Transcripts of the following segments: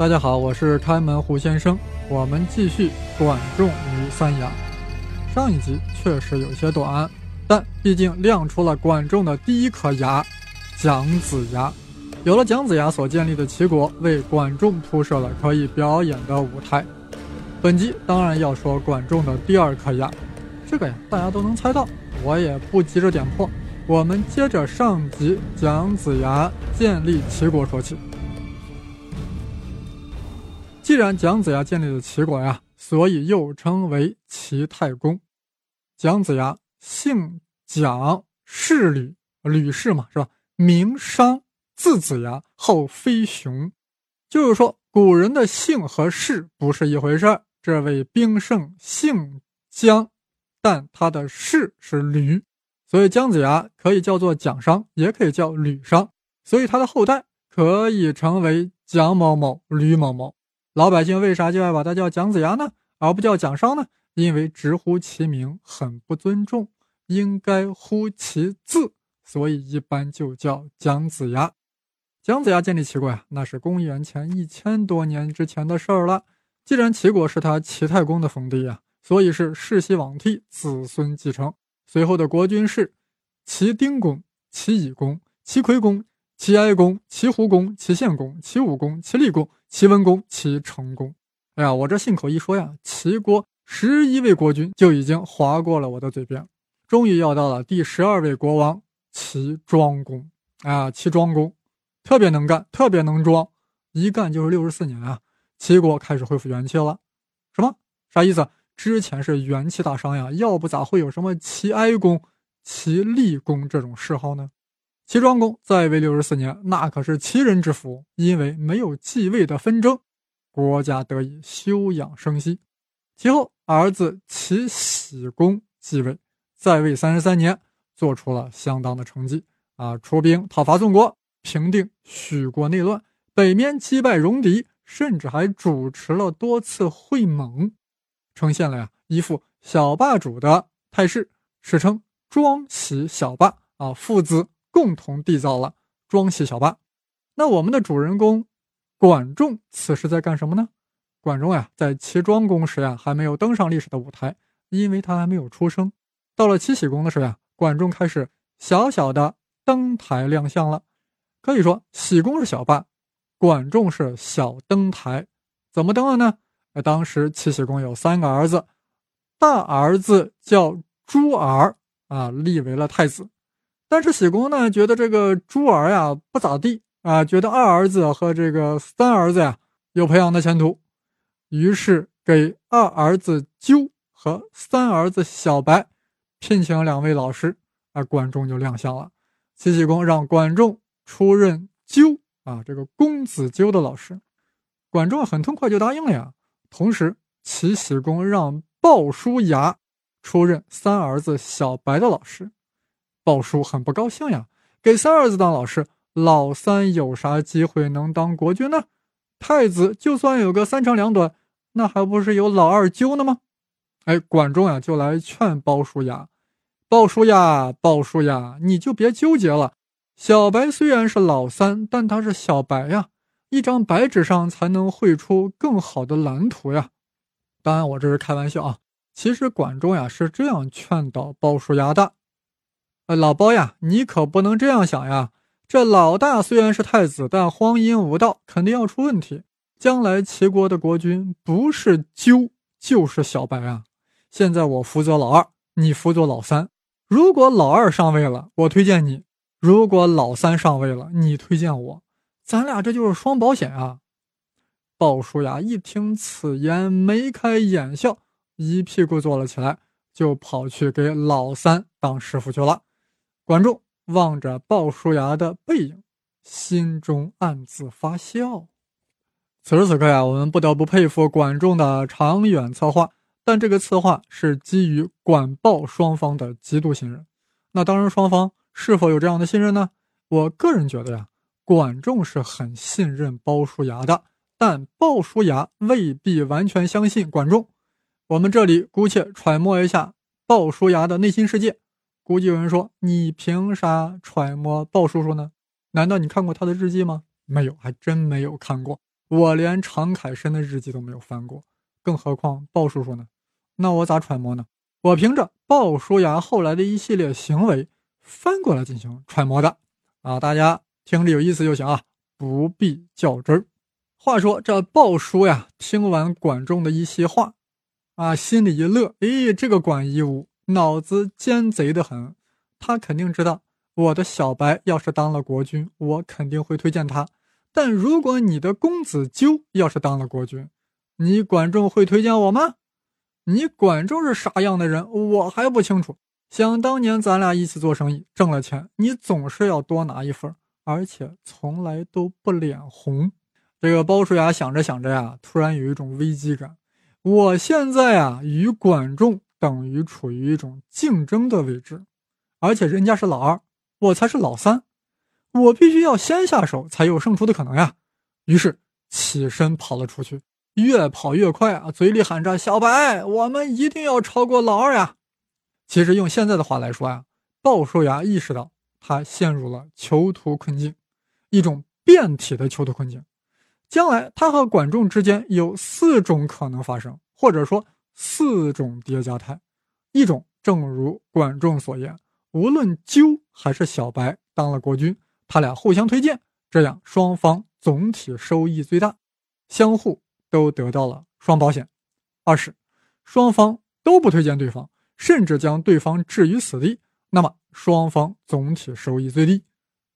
大家好，我是开门胡先生。我们继续管仲与三牙。上一集确实有些短，但毕竟亮出了管仲的第一颗牙——姜子牙。有了姜子牙所建立的齐国，为管仲铺设了可以表演的舞台。本集当然要说管仲的第二颗牙，这个呀大家都能猜到，我也不急着点破。我们接着上集姜子牙建立齐国说起。既然姜子牙建立了齐国呀，所以又称为齐太公。姜子牙姓蒋，氏吕，吕氏嘛是吧？名商，字子牙，号飞熊。就是说，古人的姓和氏不是一回事儿。这位兵圣姓姜，但他的氏是吕，所以姜子牙可以叫做蒋商，也可以叫吕商，所以他的后代可以成为蒋某某、吕某某。老百姓为啥就爱把他叫姜子牙呢，而不叫蒋商呢？因为直呼其名很不尊重，应该呼其字，所以一般就叫姜子牙。姜子牙建立齐国呀，那是公元前一千多年之前的事儿了。既然齐国是他齐太公的封地呀，所以是世袭罔替，子孙继承。随后的国君是齐丁公、齐乙公、齐夔公。齐哀公、齐胡公、齐献公、齐武公、齐厉公、齐文公、齐成公。哎呀，我这信口一说呀，齐国十一位国君就已经划过了我的嘴边。终于要到了第十二位国王齐庄公啊，齐庄公特别能干，特别能装，一干就是六十四年啊。齐国开始恢复元气了。什么？啥意思？之前是元气大伤呀，要不咋会有什么齐哀公、齐厉公这种谥号呢？齐庄公在位六十四年，那可是齐人之福。因为没有继位的纷争，国家得以休养生息。其后，儿子齐僖公继位，在位三十三年，做出了相当的成绩啊！出兵讨伐宋国，平定许国内乱，北面击败戎狄，甚至还主持了多次会盟，呈现了呀一副小霸主的态势，史称庄喜小霸啊，父子。共同缔造了庄喜小霸。那我们的主人公管仲此时在干什么呢？管仲呀，在齐庄公时呀，还没有登上历史的舞台，因为他还没有出生。到了齐僖公的时候呀，管仲开始小小的登台亮相了。可以说，喜公是小霸，管仲是小登台。怎么登了呢？当时齐僖公有三个儿子，大儿子叫朱儿啊，立为了太子。但是喜公呢，觉得这个朱儿呀不咋地啊，觉得二儿子和这个三儿子呀有培养的前途，于是给二儿子纠和三儿子小白聘请两位老师，啊，管仲就亮相了。齐僖公让管仲出任纠啊这个公子纠的老师，管仲很痛快就答应了呀。同时，齐僖公让鲍叔牙出任三儿子小白的老师。鲍叔很不高兴呀，给三儿子当老师，老三有啥机会能当国君呢？太子就算有个三长两短，那还不是有老二揪呢吗？哎，管仲呀就来劝鲍叔牙：“鲍叔牙，鲍叔牙，你就别纠结了。小白虽然是老三，但他是小白呀，一张白纸上才能绘出更好的蓝图呀。当然，我这是开玩笑啊。其实管仲呀是这样劝导鲍叔牙的。”老包呀，你可不能这样想呀！这老大虽然是太子，但荒淫无道，肯定要出问题。将来齐国的国君不是鸠就是小白啊！现在我辅佐老二，你辅佐老三。如果老二上位了，我推荐你；如果老三上位了，你推荐我。咱俩这就是双保险啊！鲍叔牙一听此言，眉开眼笑，一屁股坐了起来，就跑去给老三当师傅去了。管仲望着鲍叔牙的背影，心中暗自发笑。此时此刻呀，我们不得不佩服管仲的长远策划。但这个策划是基于管鲍双方的极度信任。那当然，双方是否有这样的信任呢？我个人觉得呀，管仲是很信任鲍叔牙的，但鲍叔牙未必完全相信管仲。我们这里姑且揣摩一下鲍叔牙的内心世界。估计有人说：“你凭啥揣摩鲍叔叔呢？难道你看过他的日记吗？”没有，还真没有看过。我连常凯申的日记都没有翻过，更何况鲍叔叔呢？那我咋揣摩呢？我凭着鲍叔牙后来的一系列行为翻过来进行揣摩的。啊，大家听着有意思就行啊，不必较真儿。话说这鲍叔呀，听完管仲的一席话，啊，心里一乐，诶，这个管夷吾脑子奸贼的很，他肯定知道我的小白要是当了国君，我肯定会推荐他。但如果你的公子纠要是当了国君，你管仲会推荐我吗？你管仲是啥样的人，我还不清楚。想当年咱俩一起做生意，挣了钱，你总是要多拿一份，而且从来都不脸红。这个鲍叔牙想着想着呀，突然有一种危机感。我现在啊，与管仲等于处于一种竞争的位置，而且人家是老二，我才是老三。我必须要先下手，才有胜出的可能呀。于是起身跑了出去，越跑越快啊，嘴里喊着：“小白，我们一定要超过老二呀！”其实用现在的话来说呀，鲍叔牙意识到他陷入了囚徒困境，一种变体的囚徒困境。将来他和管仲之间有四种可能发生，或者说四种叠加态。一种正如管仲所言，无论纠还是小白当了国君。他俩互相推荐，这样双方总体收益最大，相互都得到了双保险。二是双方都不推荐对方，甚至将对方置于死地，那么双方总体收益最低。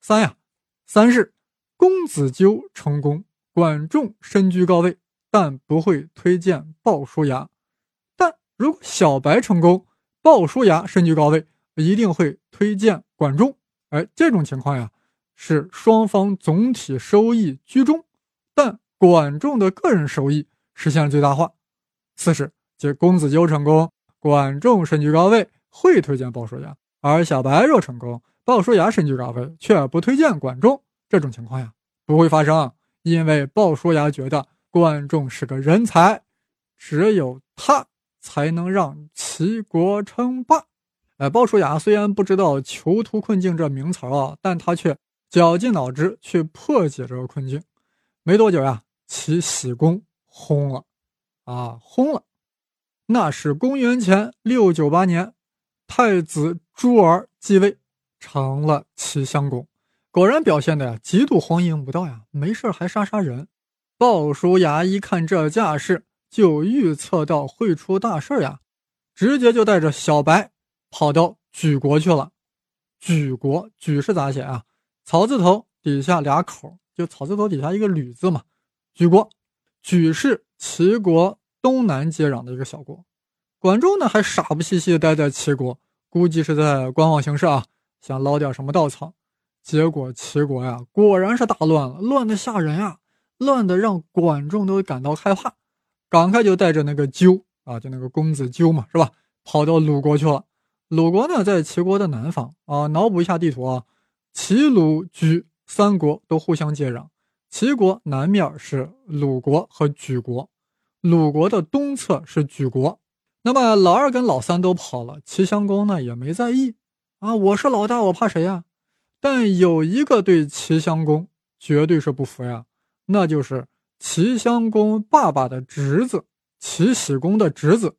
三呀，三是公子纠成功，管仲身居高位，但不会推荐鲍叔牙；如果小白成功，鲍叔牙身居高位，一定会推荐管仲。哎，这种情况呀。是双方总体收益居中，但管仲的个人收益实现了最大化。四是，即公子纠成功，管仲身居高位，会推荐鲍叔牙；而小白若成功，鲍叔牙身居高位，却不推荐管仲。这种情况呀，不会发生，因为鲍叔牙觉得管仲是个人才，只有他才能让齐国称霸。哎，鲍叔牙虽然不知道囚徒困境这名词啊，但他却。绞尽脑汁去破解这个困境，没多久呀，齐僖公薨了，啊，薨了。那是公元前六九八年，太子朱儿继位，成了齐襄公。果然表现的呀，极度荒淫无道呀，没事还杀杀人。鲍叔牙一看这架势，就预测到会出大事呀，直接就带着小白跑到莒国去了。莒国，莒是咋写啊？草字头底下俩口，就草字头底下一个吕字嘛。莒国，莒是齐国东南接壤的一个小国。管仲呢，还傻不兮兮待在齐国，估计是在观望形势啊，想捞点什么稻草。结果齐国呀，果然是大乱了，乱的吓人呀，乱的让管仲都感到害怕，赶快就带着那个纠啊，就那个公子纠嘛，是吧？跑到鲁国去了。鲁国呢，在齐国的南方啊，脑补一下地图啊。齐鲁莒三国都互相接壤，齐国南面是鲁国和莒国，鲁国的东侧是莒国。那么老二跟老三都跑了，齐襄公呢也没在意啊，我是老大，我怕谁呀？但有一个对齐襄公绝对是不服呀，那就是齐襄公爸爸的侄子，齐僖公的侄子，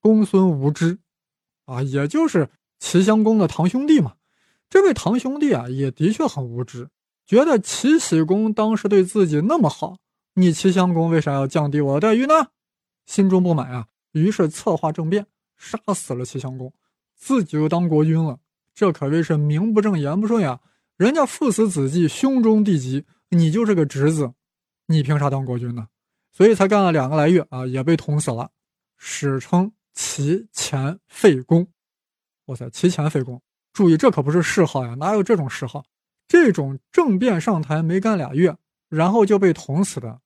公孙无知，啊，也就是齐襄公的堂兄弟嘛。这位堂兄弟啊，也的确很无知，觉得齐僖公当时对自己那么好，你齐襄公为啥要降低我的待遇呢？心中不满啊，于是策划政变，杀死了齐襄公，自己又当国君了。这可谓是名不正言不顺呀！人家父死子继，兄终弟及，你就是个侄子，你凭啥当国君呢？所以才干了两个来月啊，也被捅死了，史称齐前废公。哇塞，齐前废公。注意，这可不是谥号呀，哪有这种谥号？这种政变上台没干俩月，然后就被捅死的，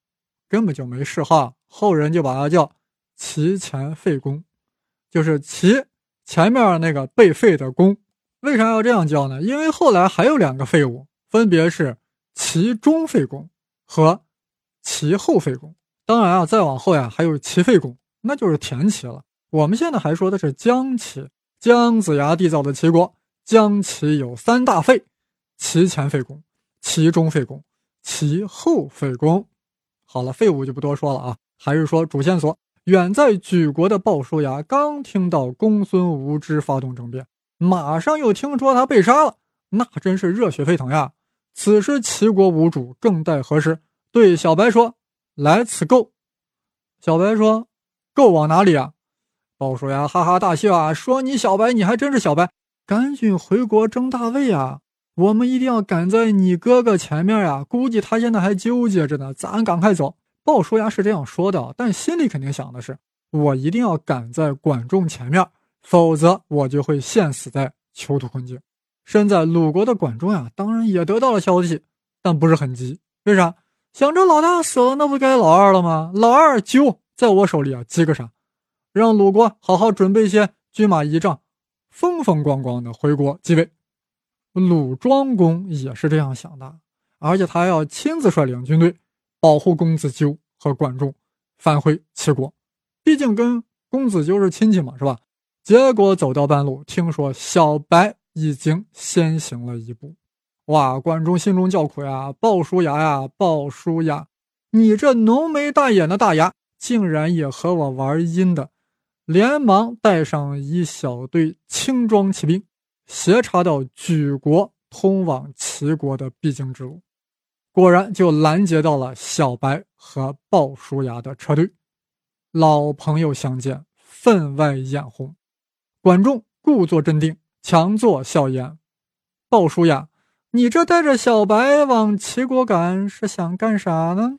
根本就没谥号，后人就把他叫齐前废公，就是齐前面那个被废的公。为啥要这样叫呢？因为后来还有两个废物，分别是齐中废公和齐后废公。当然啊，再往后呀，还有齐废公，那就是田齐了。我们现在还说的是姜齐，姜子牙缔造的齐国。姜齐有三大废：齐前废公、齐中废公、齐后废公。好了，废物就不多说了啊，还是说主线索。远在莒国的鲍叔牙刚听到公孙无知发动政变，马上又听说他被杀了，那真是热血沸腾呀！此时齐国无主，更待何时？对小白说：“来此购。”小白说：“购往哪里啊？”鲍叔牙哈哈大笑啊，说：“你小白，你还真是小白，赶紧回国争大位啊！我们一定要赶在你哥哥前面呀！估计他现在还纠结着呢，咱赶快走。”鲍叔牙是这样说的，但心里肯定想的是：我一定要赶在管仲前面，否则我就会陷死在囚徒困境。身在鲁国的管仲呀，当然也得到了消息，但不是很急。为啥？想着老大死了，那不该老二了吗？老二就在我手里啊，急个啥？让鲁国好好准备些军马仪仗，风风光光的回国继位。鲁庄公也是这样想的，而且他要亲自率领军队。保护公子纠和管仲返回齐国，毕竟跟公子纠是亲戚嘛，是吧？结果走到半路，听说小白已经先行了一步，哇！管仲心中叫苦呀，鲍叔牙呀，鲍叔牙，你这浓眉大眼的大牙，竟然也和我玩阴的！连忙带上一小队轻装骑兵，斜插到莒国通往齐国的必经之路。果然就拦截到了小白和鲍叔牙的车队，老朋友相见，分外眼红。管仲故作镇定，强作笑颜：“鲍叔牙，你这带着小白往齐国赶，是想干啥呢？”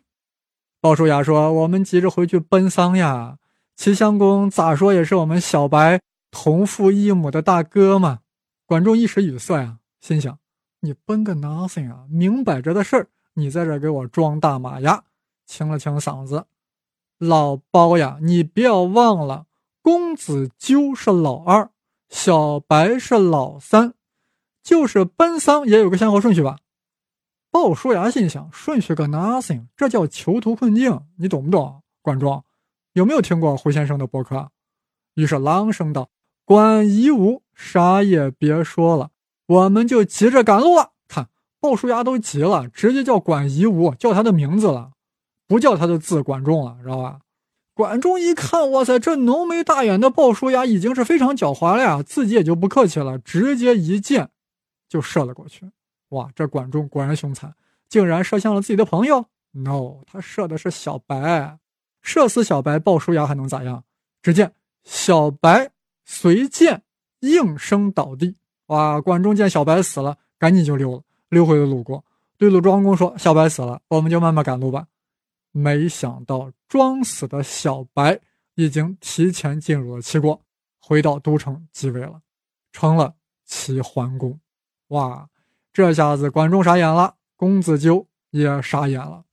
鲍叔牙说：“我们急着回去奔丧呀。齐襄公咋说也是我们小白同父异母的大哥嘛。”管仲一时语塞啊，心想：“你奔个 nothing 啊，明摆着的事儿。”你在这给我装大马牙，清了清嗓子，老包呀，你不要忘了，公子纠是老二，小白是老三，就是奔丧也有个先后顺序吧？鲍叔牙心想，顺序个 nothing，这叫囚徒困境，你懂不懂？管仲有没有听过胡先生的博客？于是朗声道：“管夷吾，啥也别说了，我们就急着赶路了。”鲍叔牙都急了，直接叫管夷吾，叫他的名字了，不叫他的字管仲了，知道吧？管仲一看，哇塞，这浓眉大眼的鲍叔牙已经是非常狡猾了呀，自己也就不客气了，直接一剑就射了过去。哇，这管仲果然凶残，竟然射向了自己的朋友。No，他射的是小白，射死小白，鲍叔牙还能咋样？只见小白随箭应声倒地。哇，管仲见小白死了，赶紧就溜了。溜回了鲁国，对鲁庄公说：“小白死了，我们就慢慢赶路吧。”没想到装死的小白已经提前进入了齐国，回到都城即位了，成了齐桓公。哇，这下子管仲傻眼了，公子纠也傻眼了。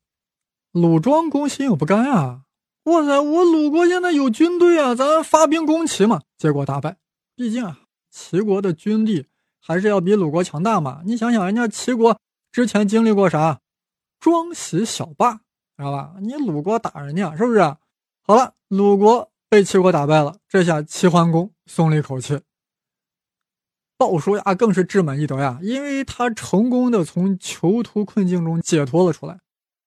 鲁庄公心有不甘啊！哇塞，我鲁国现在有军队啊，咱发兵攻齐嘛。结果大败，毕竟啊，齐国的军力。还是要比鲁国强大嘛？你想想，人家齐国之前经历过啥？庄喜小霸，知道吧？你鲁国打人家，是不是？好了，鲁国被齐国打败了，这下齐桓公松了一口气。鲍叔牙更是志满意得呀，因为他成功的从囚徒困境中解脱了出来。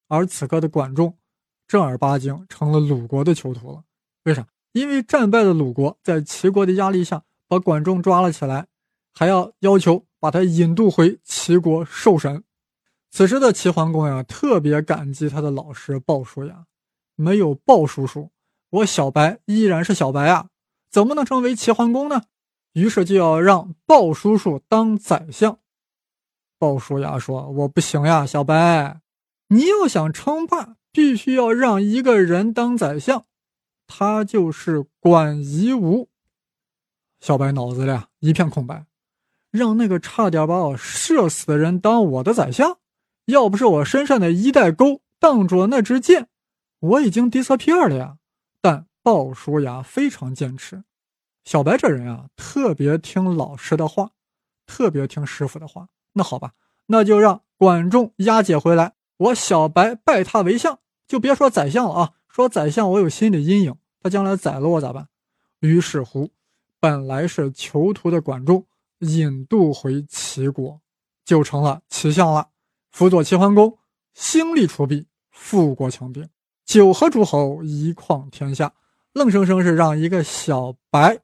而此刻的管仲，正儿八经成了鲁国的囚徒了。为啥？因为战败的鲁国在齐国的压力下，把管仲抓了起来。还要要求把他引渡回齐国受审。此时的齐桓公呀，特别感激他的老师鲍叔牙。没有鲍叔叔，我小白依然是小白啊，怎么能成为齐桓公呢？于是就要让鲍叔叔当宰相。鲍叔牙说：“我不行呀，小白，你要想称霸，必须要让一个人当宰相，他就是管夷吾。”小白脑子里一片空白。让那个差点把我射死的人当我的宰相，要不是我身上的衣带钩挡住了那支箭，我已经 disappear 了呀。但鲍叔牙非常坚持，小白这人啊，特别听老师的话，特别听师傅的话。那好吧，那就让管仲押解回来，我小白拜他为相，就别说宰相了啊。说宰相，我有心理阴影，他将来宰了我咋办？于是乎，本来是囚徒的管仲。引渡回齐国，就成了齐相了，辅佐齐桓公，兴利除弊，富国强兵。九合诸侯，一匡天下，愣生生是让一个小白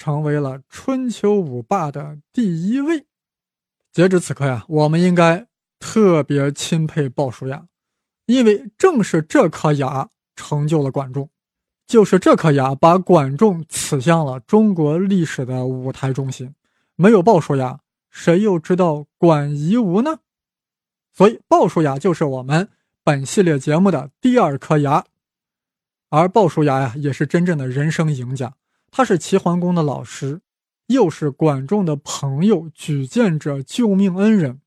成为了春秋五霸的第一位。截止此刻呀，我们应该特别钦佩鲍叔牙，因为正是这颗牙成就了管仲，就是这颗牙把管仲刺向了中国历史的舞台中心。没有鲍叔牙，谁又知道管夷吾呢？所以，鲍叔牙就是我们本系列节目的第二颗牙。而鲍叔牙呀，也是真正的人生赢家。他是齐桓公的老师。又是管仲的朋友、举荐者、救命恩人，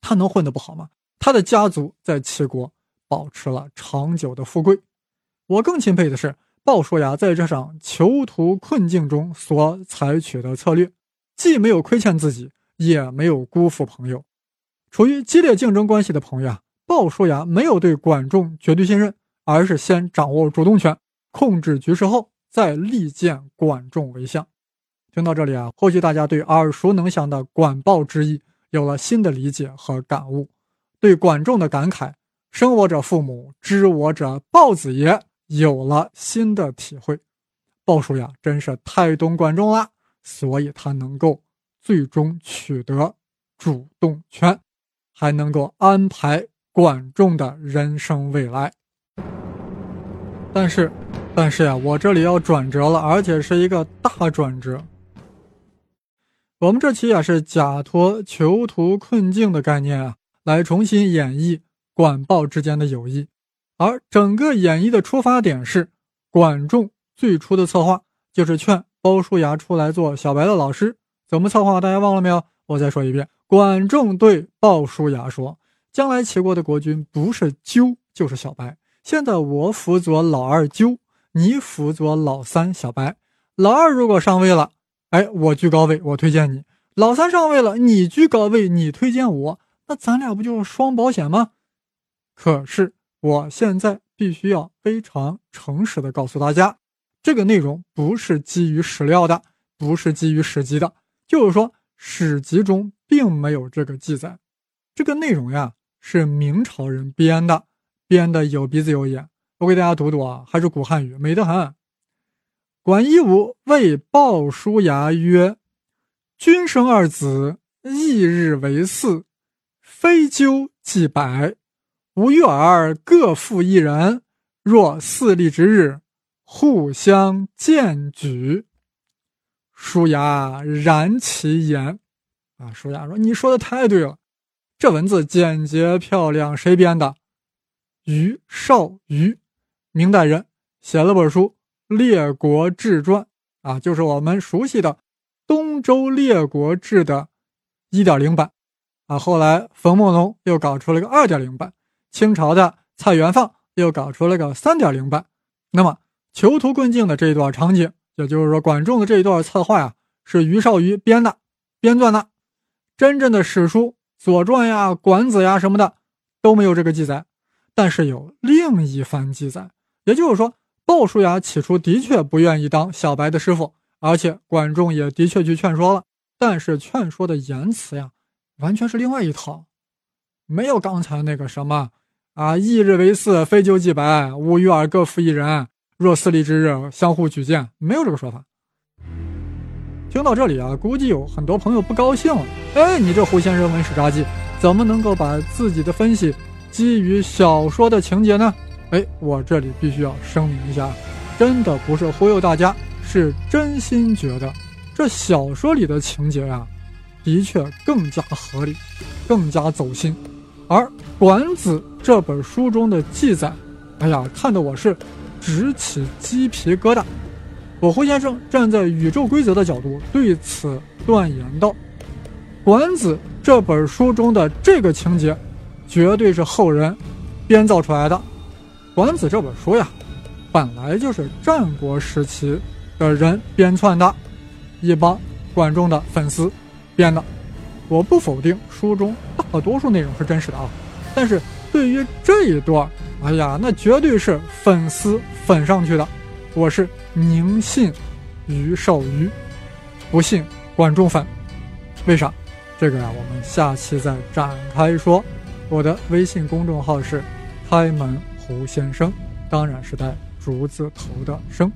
他能混得不好吗？他的家族在齐国保持了长久的富贵。我更钦佩的是鲍叔牙在这场囚徒困境中所采取的策略，既没有亏欠自己，也没有辜负朋友。处于激烈竞争关系的朋友啊，鲍叔牙没有对管仲绝对信任，而是先掌握主动权，控制局势后，再力荐管仲为相。听到这里啊，或许大家对耳熟能详的“管鲍之意”有了新的理解和感悟，对管仲的感慨“生我者父母，知我者鲍子爷”有了新的体会。鲍叔牙真是太懂管仲了，所以他能够最终取得主动权，还能够安排管仲的人生未来。但是，但是呀，我这里要转折了，而且是一个大转折。我们这期啊是假托囚徒困境的概念啊，来重新演绎管鲍之间的友谊，而整个演绎的出发点是管仲最初的策划，就是劝鲍叔牙出来做小白的老师。怎么策划？大家忘了没有？我再说一遍：管仲对鲍叔牙说，将来齐国的国君不是纠就是小白。现在我辅佐老二纠，你辅佐老三小白。老二如果上位了。哎，我居高位，我推荐你。老三上位了，你居高位，你推荐我，那咱俩不就是双保险吗？可是我现在必须要非常诚实的告诉大家，这个内容不是基于史料的，不是基于史籍的，就是说史籍中并没有这个记载。这个内容呀是明朝人编的，编的有鼻子有眼。我给大家读读啊，还是古汉语，美得很。管夷吾谓鲍叔牙曰：“君生二子，一日为嗣，非纠即百。吾与尔各负一人。若嗣立之日，互相荐举。”叔牙然其言。啊，叔牙说：“你说的太对了，这文字简洁漂亮，谁编的？于少于，明代人，写了本书。”《列国志传》啊，就是我们熟悉的《东周列国志》的1.0版啊。后来冯梦龙又搞出了个2.0版，清朝的蔡元放又搞出了个3.0版。那么囚徒困境的这一段场景，也就是说管仲的这一段策划呀，是于少于编的、编撰的。真正的史书《左传》呀、《管子》呀什么的都没有这个记载，但是有另一番记载，也就是说。鲍叔牙起初的确不愿意当小白的师傅，而且管仲也的确去劝说了，但是劝说的言辞呀，完全是另外一套，没有刚才那个什么啊，一日为四，非纠即白，吾与尔各负一人，若四立之日，相互举荐，没有这个说法。听到这里啊，估计有很多朋友不高兴了，哎，你这胡先生文史札记，怎么能够把自己的分析基于小说的情节呢？哎，我这里必须要声明一下，真的不是忽悠大家，是真心觉得这小说里的情节呀，的确更加合理，更加走心。而《管子》这本书中的记载，哎呀，看得我是直起鸡皮疙瘩。我胡先生站在宇宙规则的角度对此断言道：《管子》这本书中的这个情节，绝对是后人编造出来的。《管子》这本书呀，本来就是战国时期的人编篡的，一帮管仲的粉丝编的。我不否定书中大多数内容是真实的啊，但是对于这一段，哎呀，那绝对是粉丝粉上去的。我是宁信于少于，不信管仲粉。为啥？这个呀，我们下期再展开说。我的微信公众号是开门。胡先生。当然是带竹字头的生。